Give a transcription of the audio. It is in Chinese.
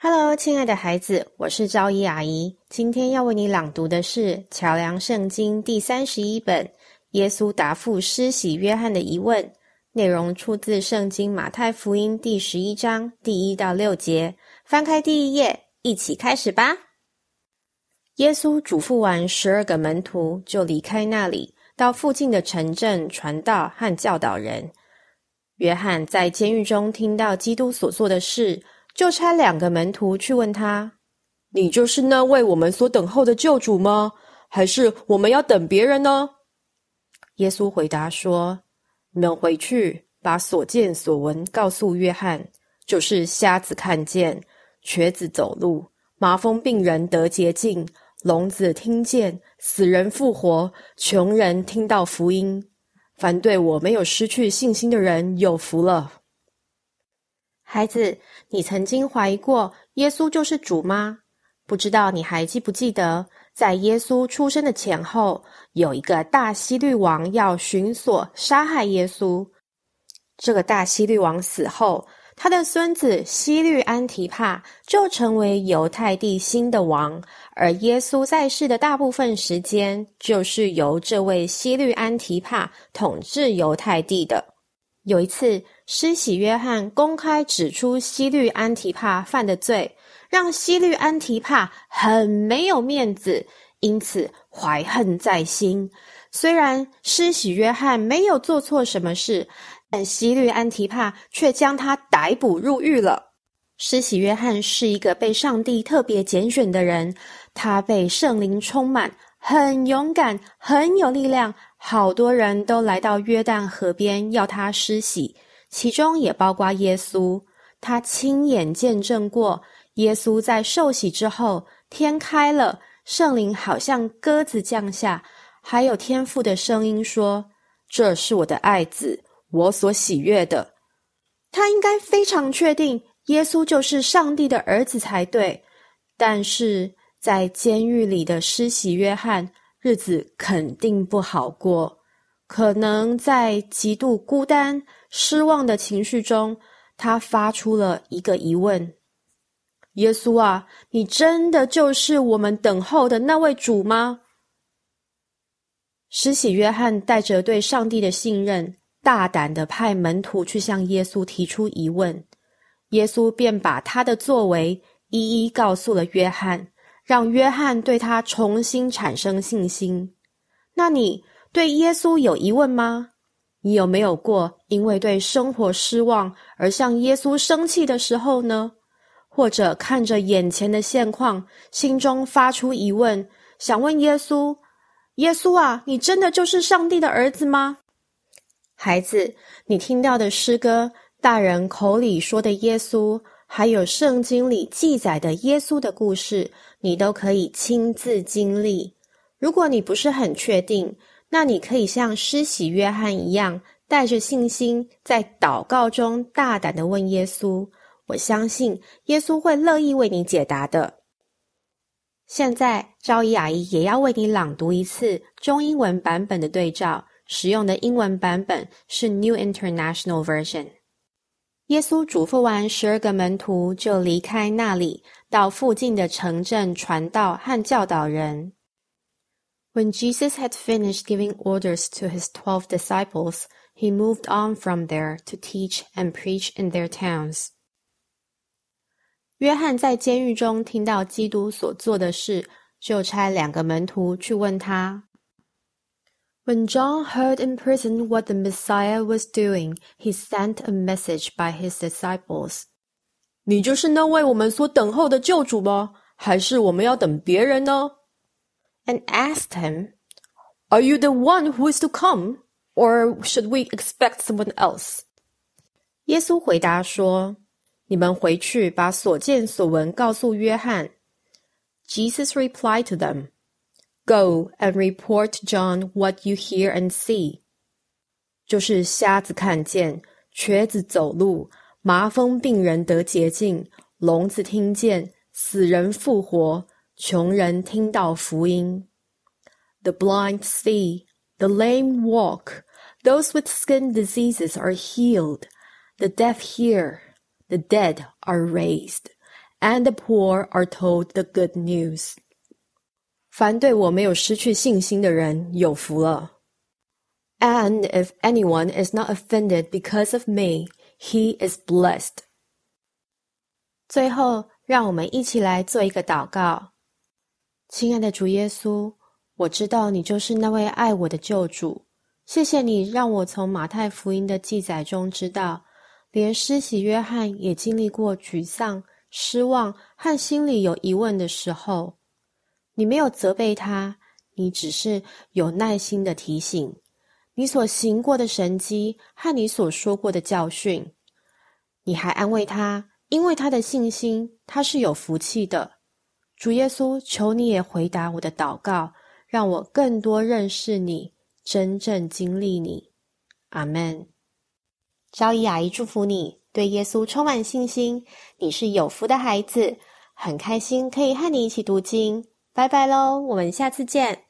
Hello，亲爱的孩子，我是赵一阿姨。今天要为你朗读的是《桥梁圣经》第三十一本《耶稣答复施洗约翰的疑问》，内容出自《圣经·马太福音》第十一章第一到六节。翻开第一页，一起开始吧。耶稣嘱咐完十二个门徒，就离开那里，到附近的城镇传道和教导人。约翰在监狱中听到基督所做的事。就差两个门徒去问他：“你就是那位我们所等候的救主吗？还是我们要等别人呢？”耶稣回答说：“你们回去，把所见所闻告诉约翰，就是瞎子看见，瘸子走路，麻风病人得洁净，聋子听见，死人复活，穷人听到福音。凡对我没有失去信心的人，有福了。”孩子，你曾经怀疑过耶稣就是主吗？不知道你还记不记得，在耶稣出生的前后，有一个大希律王要寻索杀害耶稣。这个大希律王死后，他的孙子希律安提帕就成为犹太地新的王，而耶稣在世的大部分时间，就是由这位希律安提帕统治犹太地的。有一次，施洗约翰公开指出西律安提帕犯的罪，让西律安提帕很没有面子，因此怀恨在心。虽然施洗约翰没有做错什么事，但西律安提帕却将他逮捕入狱了。施洗约翰是一个被上帝特别拣选的人，他被圣灵充满，很勇敢，很有力量。好多人都来到约旦河边要他施洗，其中也包括耶稣。他亲眼见证过耶稣在受洗之后，天开了，圣灵好像鸽子降下，还有天父的声音说：“这是我的爱子，我所喜悦的。”他应该非常确定耶稣就是上帝的儿子才对。但是在监狱里的施洗约翰。日子肯定不好过，可能在极度孤单、失望的情绪中，他发出了一个疑问：“耶稣啊，你真的就是我们等候的那位主吗？”施洗约翰带着对上帝的信任，大胆的派门徒去向耶稣提出疑问，耶稣便把他的作为一一告诉了约翰。让约翰对他重新产生信心。那你对耶稣有疑问吗？你有没有过因为对生活失望而向耶稣生气的时候呢？或者看着眼前的现况，心中发出疑问，想问耶稣：“耶稣啊，你真的就是上帝的儿子吗？”孩子，你听到的诗歌，大人口里说的耶稣。还有圣经里记载的耶稣的故事，你都可以亲自经历。如果你不是很确定，那你可以像施洗约翰一样，带着信心，在祷告中大胆的问耶稣。我相信耶稣会乐意为你解答的。现在，赵一阿姨也要为你朗读一次中英文版本的对照，使用的英文版本是 New International Version。耶稣嘱咐完十二个门徒，就离开那里，到附近的城镇传道和教导人。When Jesus had finished giving orders to his twelve disciples, he moved on from there to teach and preach in their towns. 约翰在监狱中听到基督所做的事，就差两个门徒去问他。 when John heard in prison what the Messiah was doing, he sent a message by his disciples. 你就是那位我们所等候的救主吗？还是我们要等别人呢？And asked him, Are you the one who is to come, or should we expect someone else? 耶稣回答说：“你们回去把所见所闻告诉约翰。” Jesus replied to them. Go and report to John what you hear and see。就是瞎子看见，瘸子走路，麻风病人得洁净，聋子听见，死人复活，穷人听到福音。The blind see, the lame walk, those with skin diseases are healed, the deaf hear, the dead are raised, and the poor are told the good news. 凡对我没有失去信心的人有福了。And if anyone is not offended because of me, he is blessed. 最后，让我们一起来做一个祷告。亲爱的主耶稣，我知道你就是那位爱我的救主。谢谢你让我从马太福音的记载中知道，连施洗约翰也经历过沮丧、失望和心里有疑问的时候。你没有责备他，你只是有耐心的提醒。你所行过的神迹和你所说过的教训，你还安慰他，因为他的信心，他是有福气的。主耶稣，求你也回答我的祷告，让我更多认识你，真正经历你。阿门。昭仪阿姨祝福你，对耶稣充满信心。你是有福的孩子，很开心可以和你一起读经。拜拜喽，我们下次见。